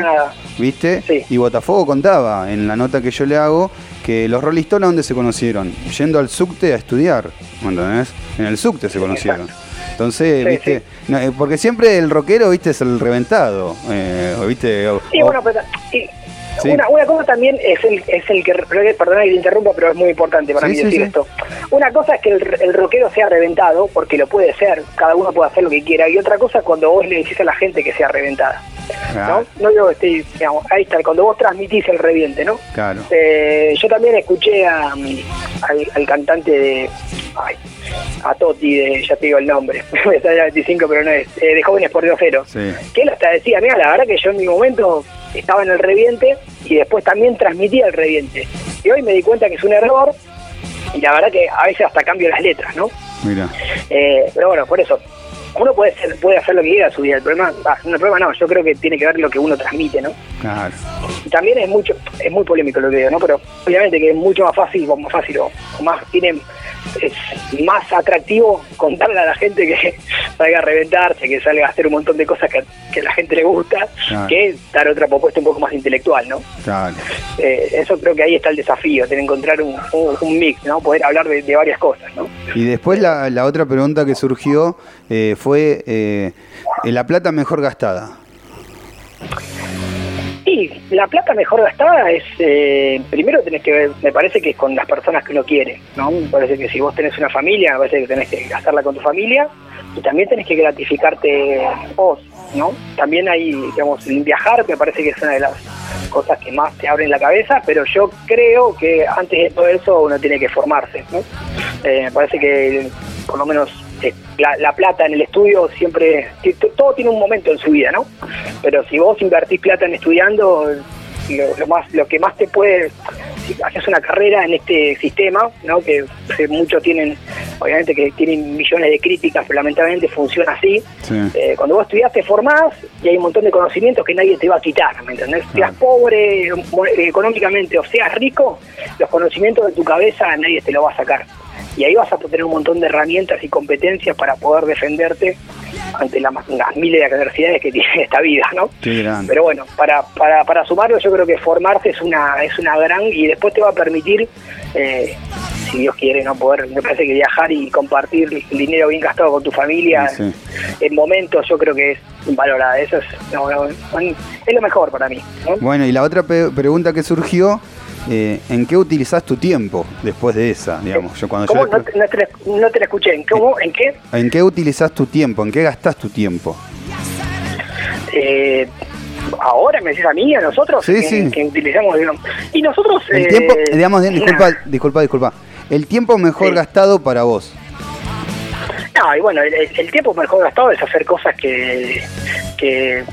¿viste? Y Botafogo contaba en la nota que yo le hago que los Rolling Stones, ¿dónde se conocieron? Yendo al subte a estudiar, ¿me entendés? En el subte se conocieron. Entonces, viste, eh, porque siempre el rockero, viste, es el reventado, eh, viste. sí, bueno, pero una, una, cosa también es el, es el que, perdona que te interrumpa, pero es muy importante para mí decir esto. Una cosa es que el, el, rockero sea reventado, porque lo puede ser, cada uno puede hacer lo que quiera, y otra cosa es cuando vos le decís a la gente que sea reventada. ¿no? No digo que digamos, ahí está, cuando vos transmitís el reviente, ¿no? Claro. Eh, yo también escuché a, al, cantante de. Ay, a Toti, de, ya te digo el nombre, sale 25, pero no es, eh, de Jóvenes por Diosero, que él hasta decía, mira, la verdad que yo en mi momento estaba en el reviente y después también transmitía el reviente. Y hoy me di cuenta que es un error y la verdad que a veces hasta cambio las letras, ¿no? Mira. Eh, pero bueno, por eso, uno puede ser, puede hacer lo que quiera su vida, el problema, ah, no, el problema no, yo creo que tiene que ver lo que uno transmite, ¿no? Claro. También es mucho, es muy polémico lo que digo, ¿no? Pero obviamente que es mucho más fácil, o más fácil, o más, tiene, es más atractivo contarle a la gente que salga a reventarse, que salga a hacer un montón de cosas que, a la gente le gusta, que dar otra propuesta un poco más intelectual, ¿no? Claro. Eh, eso creo que ahí está el desafío, tener que encontrar un, un, mix, ¿no? Poder hablar de, varias cosas, ¿no? Y después la, la otra pregunta que surgió eh, fue eh, la plata mejor gastada. Sí, la plata mejor gastada es, eh, primero tenés que ver, me parece que es con las personas que uno quiere, ¿no? Me parece que si vos tenés una familia, me parece que tenés que gastarla con tu familia y también tenés que gratificarte vos, ¿no? También hay, digamos, viajar me parece que es una de las cosas que más te abren la cabeza, pero yo creo que antes de todo eso uno tiene que formarse, ¿no? Eh, me parece que por lo menos eh, la, plata en el estudio siempre, todo tiene un momento en su vida, ¿no? Pero si vos invertís plata en estudiando, lo, más, lo que más te puede, si haces una carrera en este sistema, ¿no? Que, muchos tienen, obviamente que tienen millones de críticas, pero lamentablemente funciona así. Eh, cuando vos estudias te formás y hay un montón de conocimientos que nadie te va a quitar, ¿me entendés? Seas pobre económicamente o seas rico, los conocimientos de tu cabeza nadie te lo va a sacar y ahí vas a tener un montón de herramientas y competencias para poder defenderte ante las, miles de adversidades que tiene esta vida, ¿no? Pero bueno, para, para, para sumarlo yo creo que formarte es una es una gran y después te va a permitir, eh, si Dios quiere, no poder, me parece que viajar y compartir el dinero bien gastado con tu familia en momentos yo creo que es valorada, eso es, es lo mejor para mí. Bueno, y la otra pregunta que surgió eh, ¿en qué utilizás tu tiempo después de esa? Digamos? Yo cuando ¿Cómo? no, te, no, te, la escuché. ¿En, cómo? ¿En qué? ¿En qué utilizás tu tiempo? ¿En qué gastás tu tiempo? Eh, ahora me decís a mí, a nosotros, sí, sí. que utilizamos, y nosotros... El tiempo, eh, digamos, disculpa, disculpa, disculpa, el tiempo mejor gastado para vos. No, y bueno, el, tiempo mejor gastado es hacer cosas que, que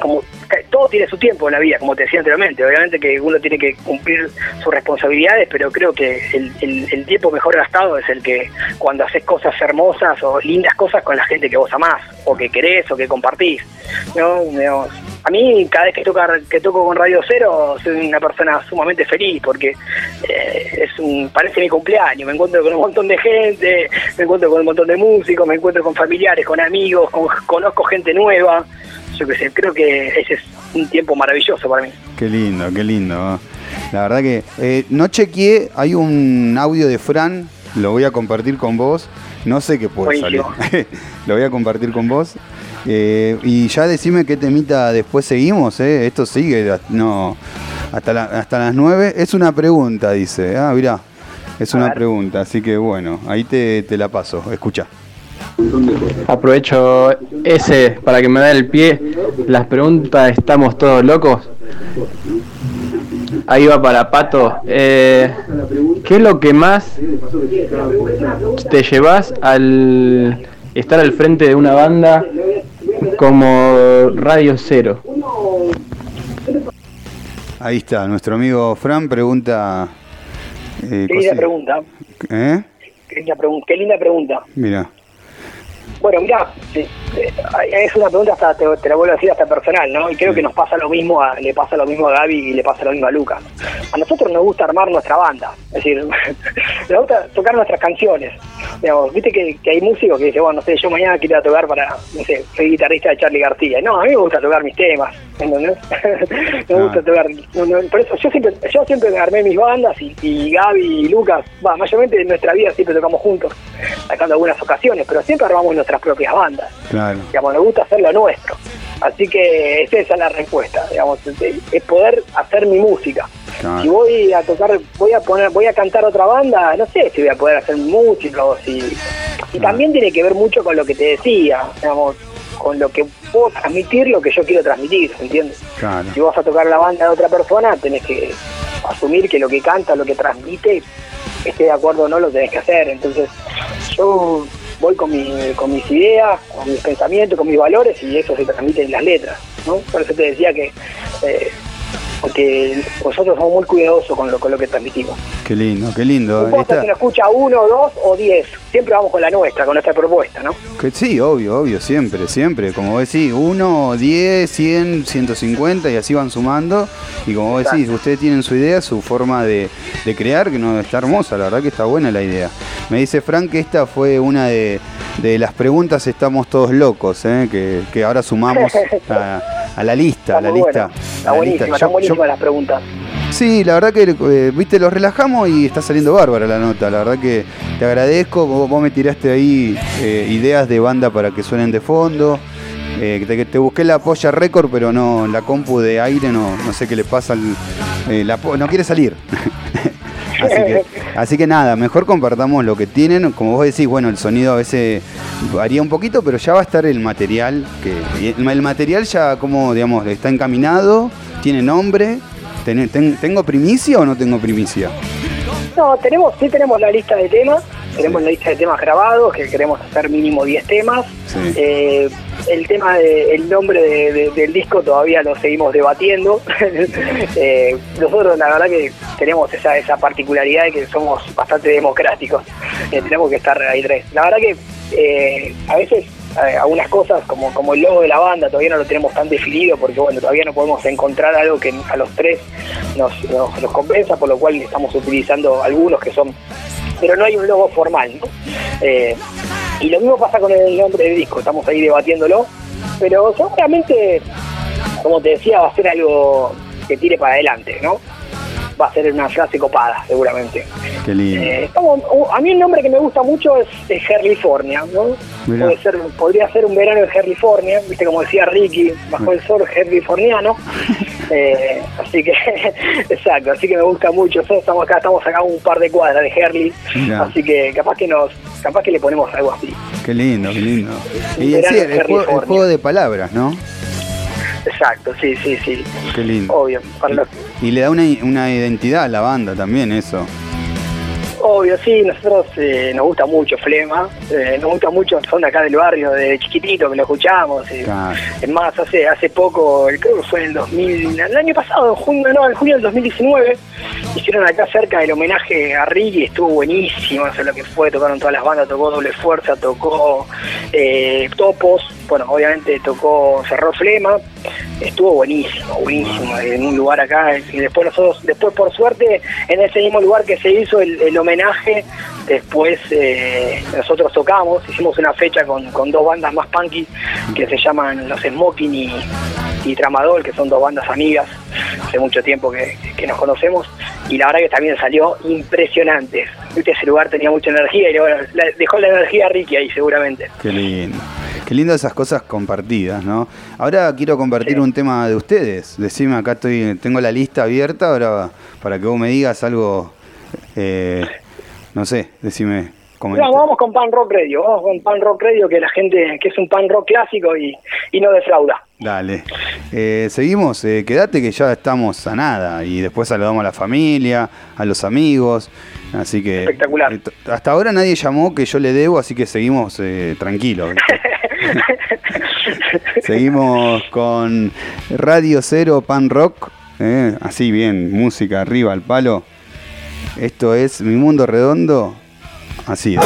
como todo tiene su tiempo en la vida, como te decía anteriormente. Obviamente que uno tiene que cumplir sus responsabilidades, pero creo que el, tiempo mejor gastado es el que cuando haces cosas hermosas o lindas cosas con la gente que vos amás, o que querés, o que compartís. ¿no? A mí, cada vez que, tocar, que toco con Radio Cero, soy una persona sumamente feliz porque eh, es un, parece mi cumpleaños. Me encuentro con un montón de gente, me encuentro con un montón de músicos, me encuentro con familiares, con amigos, conozco gente nueva yo qué sé, creo que ese es un tiempo maravilloso para mí. Qué lindo, qué lindo. La verdad que eh, no chequeé, hay un audio de Fran, lo voy a compartir con vos, no sé qué puede salir, lo voy a compartir con vos. Eh, y ya decime qué temita después seguimos, eh. esto sigue, no, hasta, hasta las 9, es una pregunta, dice, ah, mirá, es una pregunta, así que bueno, ahí te, te la paso, escucha. Aprovecho ese para que me dé el pie. Las preguntas, ¿estamos todos locos? Ahí va para Pato. Eh, ¿Qué es lo que más te llevas al estar al frente de una banda como Radio Cero? Ahí está, nuestro amigo Fran pregunta. Eh, qué linda pregunta. ¿Eh? Qué linda pregunta. Mira. Bueno, mira, eh, es una pregunta hasta te, la vuelvo a decir hasta personal, ¿no? Y creo que nos pasa lo mismo, a, le pasa lo mismo a Gaby y le pasa lo mismo a Lucas. A nosotros nos gusta armar nuestra banda, es decir, nos gusta tocar nuestras canciones. Digamos, viste que, hay músicos que dicen, bueno, no sé, yo mañana quiero tocar para, no sé, soy guitarrista de Charlie García. No, a mí me gusta tocar mis temas, ¿entendés? me gusta tocar, por eso yo siempre, yo siempre armé mis bandas y, y Gaby y Lucas, va, mayormente en nuestra vida siempre tocamos juntos, sacando algunas ocasiones, pero siempre armamos nuestra propias bandas. Claro. Digamos, nos gusta hacer lo nuestro. Así que esa es la respuesta, digamos, es poder hacer mi música. Si voy a tocar, voy a poner, voy a cantar otra banda, no sé si voy a poder hacer música si, y también tiene que ver mucho con lo que te decía, digamos, con lo que puedo transmitir, lo que yo quiero transmitir, ¿entiendes? Si vas a tocar la banda de otra persona, tenés que asumir que lo que canta, lo que transmite, esté de acuerdo o no, lo tenés que hacer. Entonces, yo voy con, mi, con mis ideas, con mis pensamientos, con mis valores y eso se transmite en las letras, ¿no? Por eso te decía que eh, porque nosotros somos muy cuidadosos con lo, con lo que transmitimos. Qué lindo, qué lindo. No importa si nos escucha uno, dos o diez, siempre vamos con la nuestra, con nuestra propuesta, ¿no? Que sí, obvio, obvio, siempre, siempre. Como vos decís, uno, diez, cien, ciento cincuenta y así van sumando. Y como vos decís, ustedes tienen su idea, su forma de, crear, que no está hermosa, la verdad que está buena la idea. Me dice Frank que esta fue una de, las preguntas Estamos todos locos, ¿eh? que, ahora sumamos a, la lista, a la lista. Está buenísima, están buenísimas las preguntas. Sí, la verdad que, eh, viste, los relajamos y está saliendo bárbara la nota. La verdad que te agradezco. Vos, me tiraste ahí eh, ideas de banda para que suenen de fondo. Eh, te, te, busqué la polla récord, pero no, la compu de aire no, no sé qué le pasa. Al, no quiere salir. así, que, nada, mejor compartamos lo que tienen. Como vos decís, bueno, el sonido a veces varía un poquito, pero ya va a estar el material. Que, el material ya como, digamos, está encaminado, tiene nombre ¿Tengo primicia o no tengo primicia? No, tenemos, sí tenemos la lista de temas, tenemos la lista de temas grabados, que queremos hacer mínimo 10 temas. Eh, el tema del nombre del disco todavía lo seguimos debatiendo. Eh, nosotros la verdad que tenemos esa, esa particularidad de que somos bastante democráticos. Eh, tenemos que estar ahí tres. La verdad que a veces eh, algunas cosas como, como el logo de la banda todavía no lo tenemos tan definido porque bueno todavía no podemos encontrar algo que a los tres nos, nos, compensa por lo cual estamos utilizando algunos que son pero no hay un logo formal ¿no? Y lo mismo pasa con el nombre del disco estamos ahí debatiéndolo pero seguramente como te decía va a ser algo que tire para adelante ¿no? va a ser una frase copada, seguramente. Qué lindo. Eh, a mí el nombre que me gusta mucho es, es California, ¿no? Puede ser, podría ser un verano en California, viste como decía Ricky, bajo el sol californiano. Eh, así que, exacto, así que me gusta mucho. Nosotros estamos acá, estamos acá un par de cuadras de Herley, así que capaz que nos, capaz que le ponemos algo así. Qué lindo, qué lindo. Y sí, el, juego, de palabras, ¿no? Exacto, sí, sí, sí. Qué lindo. Obvio. y, le da una, una identidad a la banda también, eso. Obvio, sí, nosotros eh, nos gusta mucho Flema, eh, nos gusta mucho, son de acá del barrio, de chiquitito que lo escuchamos. Eh. Es más, hace hace poco, creo que fue en el 2000, el año pasado, en junio, no, en junio del 2019, hicieron acá cerca el homenaje a Ricky, estuvo buenísimo, eso es lo que fue, tocaron todas las bandas, tocó Doble Fuerza, tocó Topos, bueno, obviamente tocó Cerró Flema, estuvo buenísimo, buenísimo, en un lugar acá, y después nosotros, después por suerte, en ese mismo lugar que se hizo el, el homenaje homenaje. Después eh, nosotros tocamos, hicimos una fecha con, dos bandas más punky que se llaman Los Smoking y, y Tramadol, que son dos bandas amigas, hace mucho tiempo que, nos conocemos, y la verdad que también salió impresionante. ese lugar tenía mucha energía y dejó la energía Ricky ahí seguramente. Qué lindo. Qué lindo esas cosas compartidas, ¿no? Ahora quiero compartir un tema de ustedes. Decime, acá estoy, tengo la lista abierta ahora para que vos me digas algo eh, no sé, decime. No, vamos con Pan Rock Radio, vamos con Pan Rock Radio, que la gente, que es un pan rock clásico y, no defrauda. Dale. Eh, seguimos, eh, quédate que ya estamos a nada y después saludamos a la familia, a los amigos. Así que. Espectacular. Eh, hasta ahora nadie llamó que yo le debo, así que seguimos tranquilos. seguimos con Radio Cero Pan Rock. así bien, música arriba al palo. Esto es Mi Mundo Redondo. Así es.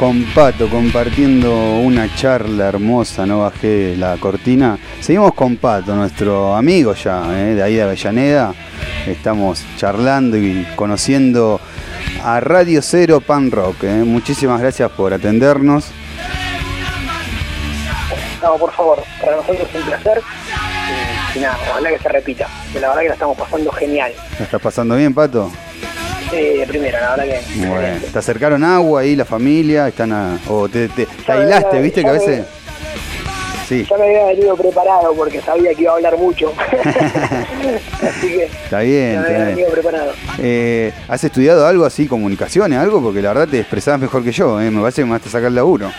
Con Pato compartiendo una charla hermosa, no bajé la cortina. Seguimos con Pato, nuestro amigo ya, ¿eh? de ahí de Avellaneda. Estamos charlando y conociendo a Radio Cero Pan Rock. ¿eh? Muchísimas gracias por atendernos. No, por favor, para nosotros es un placer. Y, nada, ojalá que se repita. La verdad que la estamos pasando genial. ¿La estás pasando bien, Pato? De primera, la verdad que. Bueno, ¿te acercaron agua ahí la familia? ¿Están a, o te, te, aislaste, viste que a veces. Sí. Ya me había venido preparado porque sabía que iba a hablar mucho. así que. Está bien, ya me había venido preparado. Eh, ¿Has estudiado algo así, comunicaciones, algo? Porque la verdad te expresabas mejor que yo, ¿eh? me parece que me vas a sacar el laburo.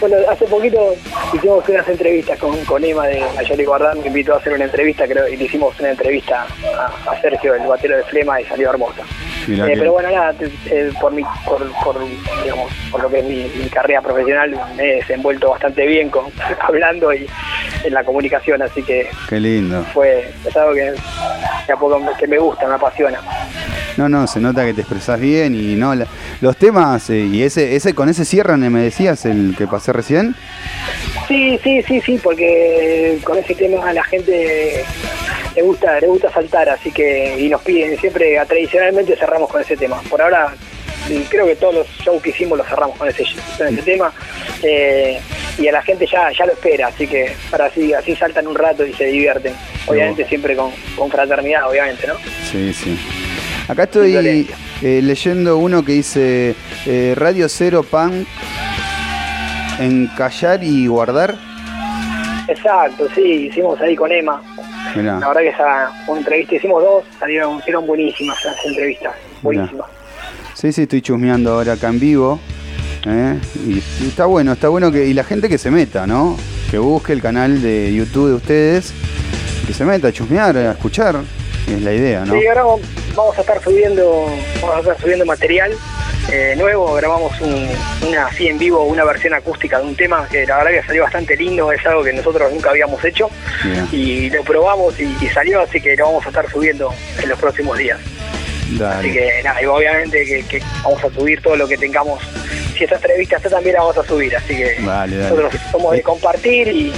Bueno, hace poquito hicimos unas entrevistas con, con Emma de Ayoli Guardán, me invitó a hacer una entrevista, creo, y le hicimos una entrevista a, Sergio, el batero de Flema, y salió hermosa. Eh, pero bueno, nada, eh, por, mi, por, digamos, por lo que es mi, carrera profesional, me he desenvuelto bastante bien con hablando y en la comunicación, así que... Qué lindo. Fue, es algo que, que me gusta, me apasiona. No, no, se nota que te expresás bien y no los temas eh, y ese ese con ese cierran me decías el que pasé recién. Sí, sí, sí, sí, porque con ese tema la gente le gusta le gusta saltar, así que y nos piden siempre tradicionalmente cerramos con ese tema. Por ahora creo que todos los shows que hicimos los cerramos con ese, con ese tema eh, y a la gente ya ya lo espera, así que para así así saltan un rato y se divierten. Obviamente siempre con, con fraternidad, obviamente, ¿no? Sí, sí. Acá estoy eh, leyendo uno que dice eh, Radio Cero Pan en callar y guardar. Exacto, sí, hicimos ahí con Emma. La verdad que esa una entrevista, hicimos dos, salieron, fueron buenísimas esas entrevistas, buenísimas. Sí, sí, estoy chusmeando ahora acá en vivo. ¿eh? Y, está bueno, está bueno que y la gente que se meta, ¿no? Que busque el canal de YouTube de ustedes, que se meta a chusmear, a escuchar, es la idea, ¿no? Sí, ahora vamos a estar subiendo, vamos a estar subiendo material eh, nuevo, grabamos una así en vivo, una versión acústica de un tema que la verdad que salió bastante lindo, es algo que nosotros nunca habíamos hecho y lo probamos y, salió, así que lo vamos a estar subiendo en los próximos días. Así que nada, y obviamente que, vamos a subir todo lo que tengamos. Si esta entrevista está también la vamos a subir, así que nosotros somos de compartir y,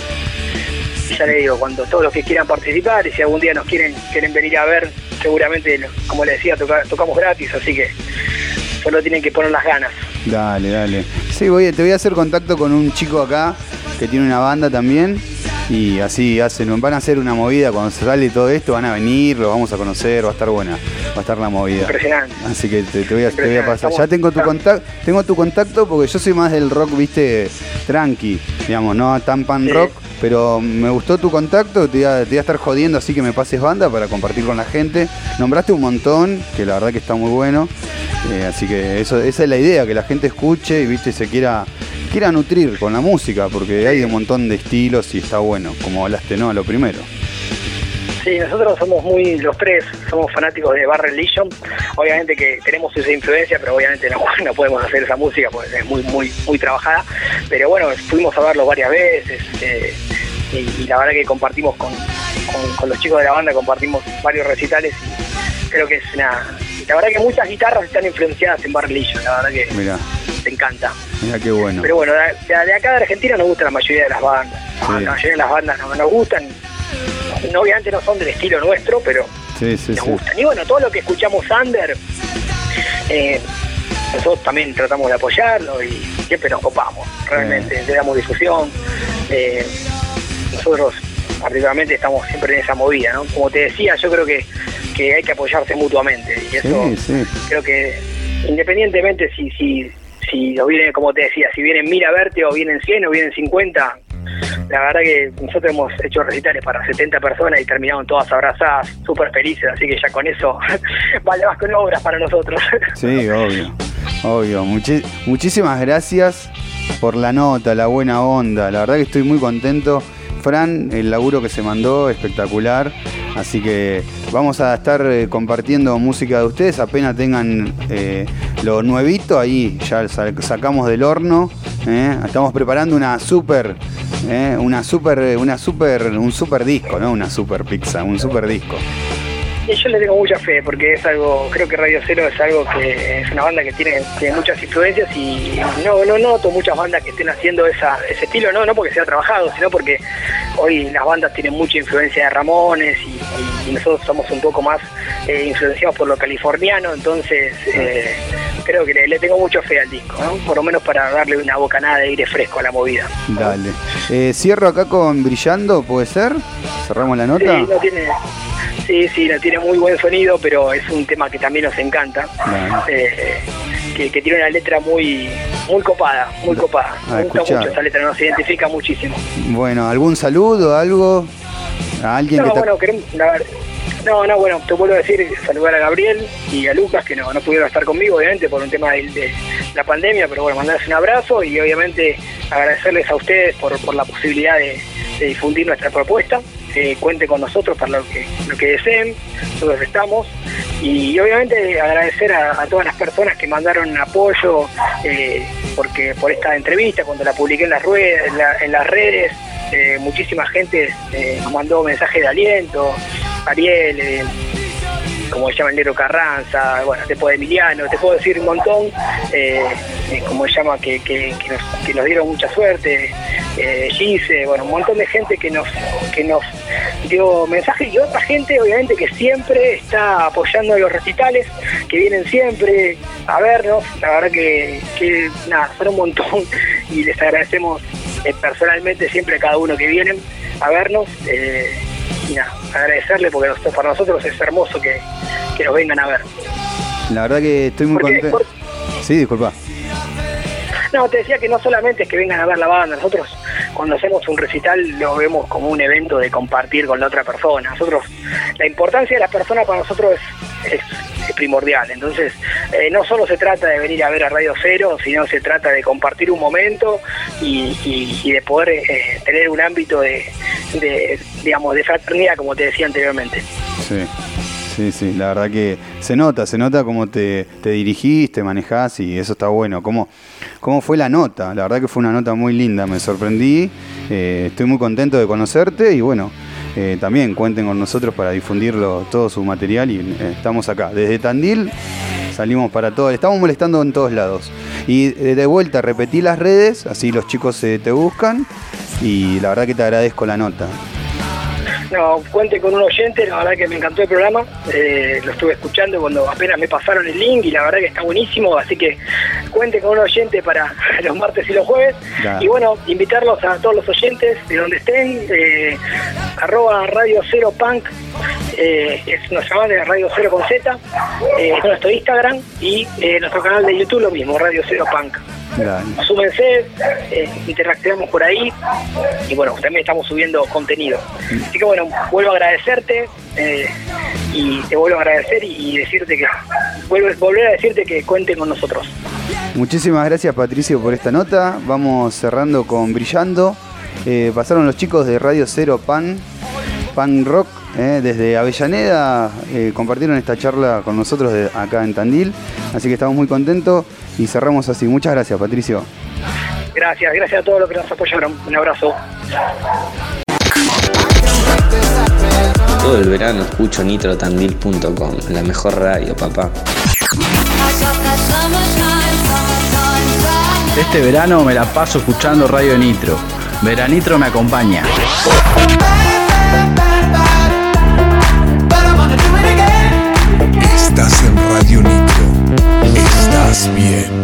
ya le digo, cuando todos los que quieran participar y si algún día nos quieren quieren venir a ver, seguramente, como le decía, tocamos gratis, así que solo tienen que poner las ganas. Dale, dale. Sí, voy, te voy a hacer contacto con un chico acá que tiene una banda también y así hacen, van a hacer una movida cuando se sale todo esto, van a venir, lo vamos a conocer, va a estar buena, va a estar la movida. Impresionante. Así que te, voy, a, pasar. ya tengo tu contacto, tengo tu contacto porque yo soy más del rock, viste, tranqui, digamos, no tan pan rock, pero me gustó tu contacto, te iba, a estar jodiendo así que me pases banda para compartir con la gente. Nombraste un montón, que la verdad que está muy bueno. Eh, así que esa es la idea, que la gente escuche y viste se quiera, quiera nutrir con la música, porque hay un montón de estilos y está bueno, como hablaste, ¿no? A lo primero. Sí, nosotros somos muy, los tres somos fanáticos de Bar Religion. Obviamente que tenemos esa influencia, pero obviamente no, no podemos hacer esa música porque es muy, muy, muy trabajada. Pero bueno, fuimos a verlo varias veces eh, y, la verdad que compartimos con, los chicos de la banda, compartimos varios recitales y creo que es una. La verdad que muchas guitarras están influenciadas en Bar Religion, la verdad que te encanta. Mira qué bueno. Pero bueno, de, acá de Argentina nos gusta la mayoría de las bandas. La mayoría de las bandas no, nos gustan no, obviamente no son del estilo nuestro, pero nos gustan. Y bueno, todo lo que escuchamos Under, eh, nosotros también tratamos de apoyarlo y siempre nos copamos, realmente, le damos difusión. Eh, nosotros particularmente estamos siempre en esa movida, ¿no? Como te decía, yo creo que, que hay que apoyarse mutuamente y eso creo que independientemente si, si, si vienen, como te decía, si vienen mil a verte o vienen 100 o vienen 50, la verdad que nosotros hemos hecho recitales para 70 personas y terminaron todas abrazadas, súper felices, así que ya con eso vale más que obras para nosotros. Sí, obvio, obvio. muchísimas gracias por la nota, la buena onda. La verdad que estoy muy contento. Fran, el laburo que se mandó, espectacular. Así que vamos a estar eh, compartiendo música de ustedes. Apenas tengan eh, lo nuevito, ahí ya sacamos del horno. Eh. Estamos preparando una super, una super, una super, un super disco, ¿no? Una super pizza, un super disco. Y yo le tengo mucha fe porque es algo, creo que Radio Cero es algo que es una banda que tiene, muchas influencias y no, no noto muchas bandas que estén haciendo esa, ese estilo, no, no porque sea trabajado, sino porque hoy las bandas tienen mucha influencia de Ramones y, nosotros somos un poco más eh, influenciados por lo californiano, entonces eh, creo que le, tengo mucha fe al disco, por lo menos para darle una bocanada de aire fresco a la movida. Dale. Eh, cierro acá con Brillando, ¿puede ser? ¿Cerramos la nota? Sí, no tiene, Sí, sí, no tiene muy buen sonido, pero es un tema que también nos encanta. Eh, que, tiene una letra muy muy copada, muy copada. Me gusta mucho esa letra, nos identifica muchísimo. Bueno, ¿algún saludo, algo? ¿A alguien no, que bueno, no, no, bueno, te vuelvo a decir, saludar a Gabriel y a Lucas, que no, no pudieron estar conmigo, obviamente, por un tema de, la pandemia, pero bueno, mandarles un abrazo y obviamente agradecerles a ustedes por, por la posibilidad de difundir nuestra propuesta cuente con nosotros para lo que, lo que deseen, nosotros estamos. Y, obviamente agradecer a, todas las personas que mandaron apoyo eh, porque por esta entrevista, cuando la publiqué en las, ruedas, en, las redes, eh, muchísima gente eh, mandó mensajes de aliento, Ariel, como se llama el Negro Carranza, bueno, te puedo Emiliano, te puedo decir un montón, eh, eh, como se llama, que, nos, dieron mucha suerte, eh, Gise, bueno, un montón de gente que nos, que nos dio mensajes y otra gente obviamente que siempre está apoyando los recitales, que vienen siempre a vernos, la verdad que, que nada, son un montón y les agradecemos personalmente siempre a cada uno que vienen a vernos y nada, agradecerle porque para nosotros es hermoso que, nos vengan a ver. La verdad que estoy muy contento. Sí, disculpa. No, te decía que no solamente es que vengan a ver la banda, nosotros cuando hacemos un recital lo vemos como un evento de compartir con la otra persona. Nosotros, la importancia de la persona para nosotros es, primordial. Entonces, eh, no solo se trata de venir a ver a Radio Cero, sino se trata de compartir un momento y, de poder eh, tener un ámbito de, digamos, de fraternidad, como te decía anteriormente. Sí. Sí, sí, la verdad que se nota, se nota cómo te, te dirigís, te manejás y eso está bueno. ¿Cómo, ¿Cómo fue la nota? La verdad que fue una nota muy linda, me sorprendí, eh, estoy muy contento de conocerte y bueno, eh, también cuenten con nosotros para difundirlo todo su material y eh, estamos acá. Desde Tandil salimos para todo, estamos molestando en todos lados. Y de vuelta repetí las redes, así los chicos te buscan y la verdad que te agradezco la nota. No, cuente con un oyente, la verdad que me encantó el programa, eh, lo estuve escuchando cuando apenas me pasaron el link y la verdad que está buenísimo, así que cuente con un oyente para los martes y los jueves. Y bueno, invitarlos a todos los oyentes de donde estén, eh, arroba Radio Cero Punk, eh, es nuestra banda de Radio Cero con Z, es nuestro Instagram y nuestro canal de YouTube lo mismo, Radio Cero Punk. Súmense, eh, interactuamos por ahí y bueno, también estamos subiendo contenido. Así que bueno, vuelvo a agradecerte eh, y te vuelvo a agradecer y, decirte que, vuelvo, volver a decirte que cuenten con nosotros. Muchísimas gracias Patricio por esta nota. Vamos cerrando con Brillando. Eh, pasaron los chicos de Radio Cero Pan, Pan Rock, desde Avellaneda, compartieron esta charla con nosotros acá en Tandil, así que estamos muy contentos. Y cerramos así. Muchas gracias, Patricio. Gracias, gracias a todos los que nos apoyaron. Un abrazo. Todo el verano escucho nitrotandil.com, la mejor radio, papá. Este verano me la paso escuchando Radio Nitro. Veranitro me acompaña. Estás en Radio Nitro. Estás bien.